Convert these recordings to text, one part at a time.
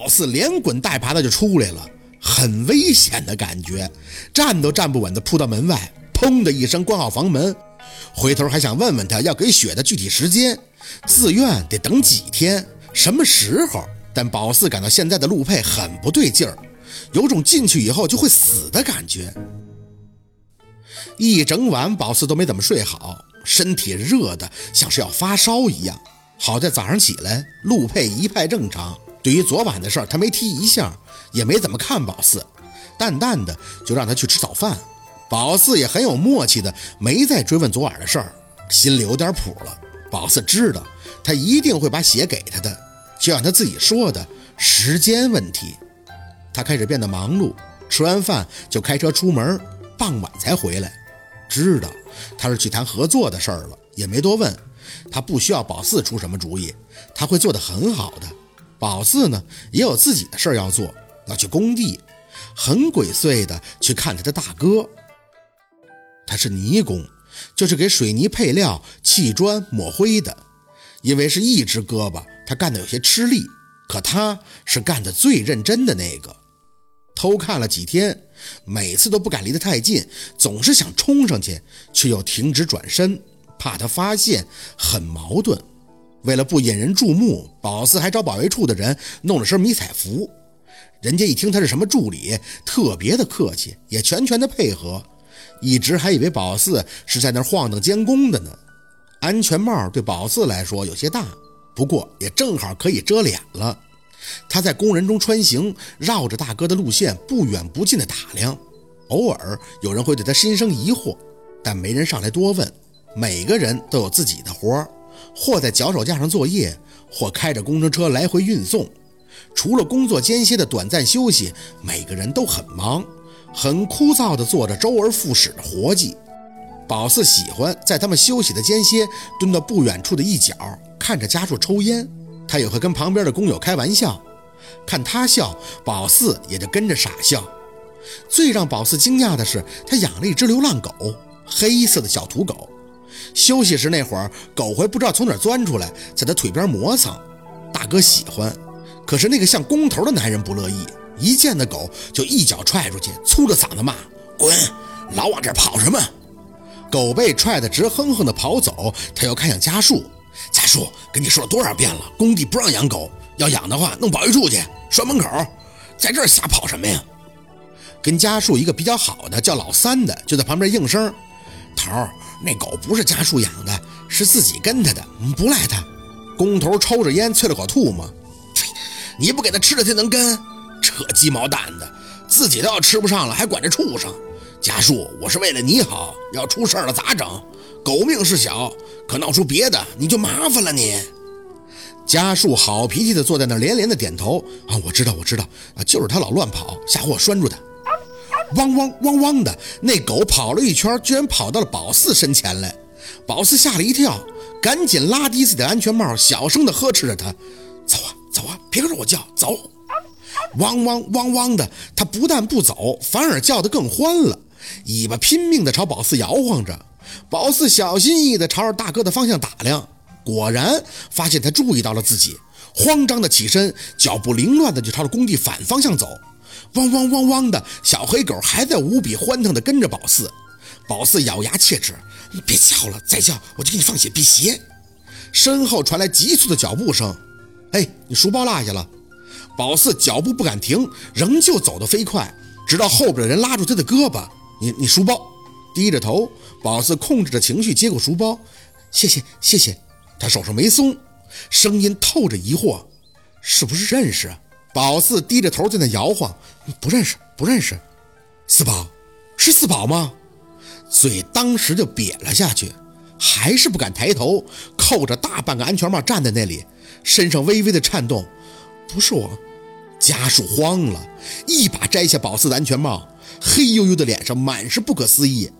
宝四连滚带爬的就出来了，很危险的感觉，站都站不稳的扑到门外，砰的一声关好房门，回头还想问问他要给血的具体时间，自愿得等几天，什么时候？但宝四感到现在的陆佩很不对劲儿，有种进去以后就会死的感觉。一整晚宝四都没怎么睡好，身体热的像是要发烧一样。好在早上起来，陆佩一派正常。对于昨晚的事儿，他没提一下，也没怎么看宝四，淡淡的就让他去吃早饭。宝四也很有默契的，没再追问昨晚的事儿，心里有点谱了。宝四知道他一定会把血给他的，就像他自己说的，时间问题。他开始变得忙碌，吃完饭就开车出门，傍晚才回来。知道他是去谈合作的事儿了，也没多问。他不需要宝四出什么主意，他会做得很好的。宝四呢，也有自己的事儿要做，要去工地，很鬼祟的去看他的大哥。他是泥工，就是给水泥配料、砌砖、抹灰的。因为是一只胳膊，他干得有些吃力，可他是干得最认真的那个。偷看了几天，每次都不敢离得太近，总是想冲上去，却又停止转身。怕他发现，很矛盾。为了不引人注目，宝四还找保卫处的人弄了身迷彩服。人家一听他是什么助理，特别的客气，也全权的配合。一直还以为宝四是在那晃荡监工的呢。安全帽对宝四来说有些大，不过也正好可以遮脸了。他在工人中穿行，绕着大哥的路线不远不近的打量。偶尔有人会对他心生疑惑，但没人上来多问。每个人都有自己的活儿，或在脚手架上作业，或开着工程车来回运送。除了工作间歇的短暂休息，每个人都很忙，很枯燥地做着周而复始的活计。宝四喜欢在他们休息的间歇，蹲到不远处的一角，看着家属抽烟。他也会跟旁边的工友开玩笑，看他笑，宝四也就跟着傻笑。最让宝四惊讶的是，他养了一只流浪狗，黑色的小土狗。休息时那会儿，狗会不知道从哪钻出来，在他腿边磨蹭。大哥喜欢，可是那个像工头的男人不乐意，一见那狗就一脚踹出去，粗着嗓子骂：“滚，老往这跑什么？”狗被踹得直哼哼的跑走，他又看向家树：“家树，跟你说了多少遍了，工地不让养狗，要养的话弄保卫处去，拴门口，在这儿瞎跑什么呀？”跟家树一个比较好的叫老三的就在旁边应声：“头儿。”那狗不是家树养的，是自己跟他的，不赖他。工头抽着烟，啐了口唾沫：“你不给他吃了，他能跟？扯鸡毛蛋的，自己都要吃不上了，还管着畜生。家树，我是为了你好，要出事了咋整？狗命是小，可闹出别的，你就麻烦了你。”家树好脾气的坐在那，连连的点头：“啊，我知道，我知道啊，就是他老乱跑，吓唬我拴住他。”汪汪汪汪的，那狗跑了一圈，居然跑到了宝四身前来。宝四吓了一跳，赶紧拉低自己的安全帽，小声的呵斥着他：“走啊，走啊，别跟着我叫，走！”汪汪汪汪的，他不但不走，反而叫得更欢了，尾巴拼命的朝宝四摇晃着。宝四小心翼翼的朝着大哥的方向打量，果然发现他注意到了自己，慌张的起身，脚步凌乱的就朝着工地反方向走。汪汪汪汪的小黑狗还在无比欢腾地跟着宝四，宝四咬牙切齿：“你别叫了，再叫我就给你放血辟邪。”身后传来急促的脚步声：“哎，你书包落下了。”宝四脚步不敢停，仍旧走得飞快，直到后边的人拉住他的胳膊：“你你书包。”低着头，宝四控制着情绪接过书包：“谢谢谢谢。”他手上没松，声音透着疑惑：“是不是认识？”宝四低着头在那摇晃，不认识，不认识。四宝，是四宝吗？嘴当时就瘪了下去，还是不敢抬头，扣着大半个安全帽站在那里，身上微微的颤动。不是我，家属慌了，一把摘下宝四的安全帽，黑黝黝的脸上满是不可思议。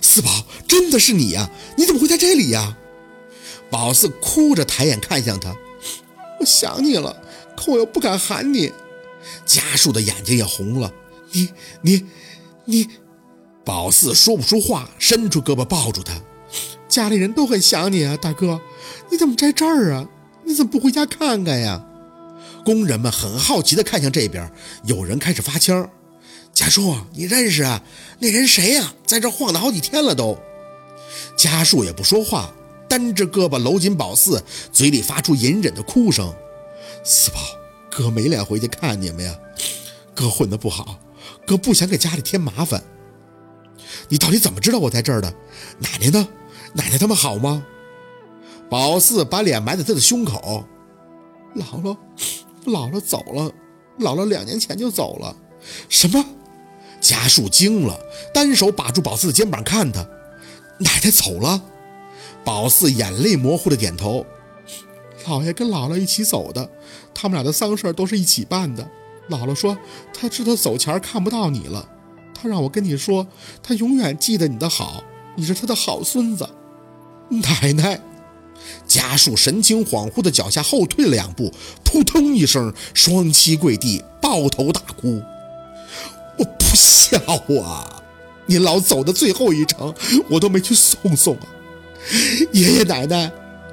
四宝，真的是你呀？你怎么会在这里呀？宝四哭着抬眼看向他，我想你了。可我又不敢喊你，家树的眼睛也红了。你你你，宝四说不出话，伸出胳膊抱住他。家里人都很想你啊，大哥，你怎么在这儿啊？你怎么不回家看看呀？工人们很好奇地看向这边，有人开始发枪。家树，你认识啊？那人谁呀？在这晃荡好几天了都。家树也不说话，单只胳膊搂紧宝四，嘴里发出隐忍的哭声。四宝，哥没脸回去看你们呀。哥混得不好，哥不想给家里添麻烦。你到底怎么知道我在这儿的？奶奶呢？奶奶他们好吗？宝四把脸埋在他的胸口。姥姥，姥姥走了，姥姥两年前就走了。什么？家树惊了，单手把住宝四的肩膀，看他，奶奶走了。宝四眼泪模糊的点头。姥爷跟姥姥一起走的，他们俩的丧事都是一起办的。姥姥说，他知道走前看不到你了，他让我跟你说，他永远记得你的好，你是他的好孙子。奶奶。家树神情恍惚的脚下后退两步，扑通一声，双膝跪地，抱头大哭。我不孝啊！您老走的最后一程，我都没去送送啊！爷爷奶奶，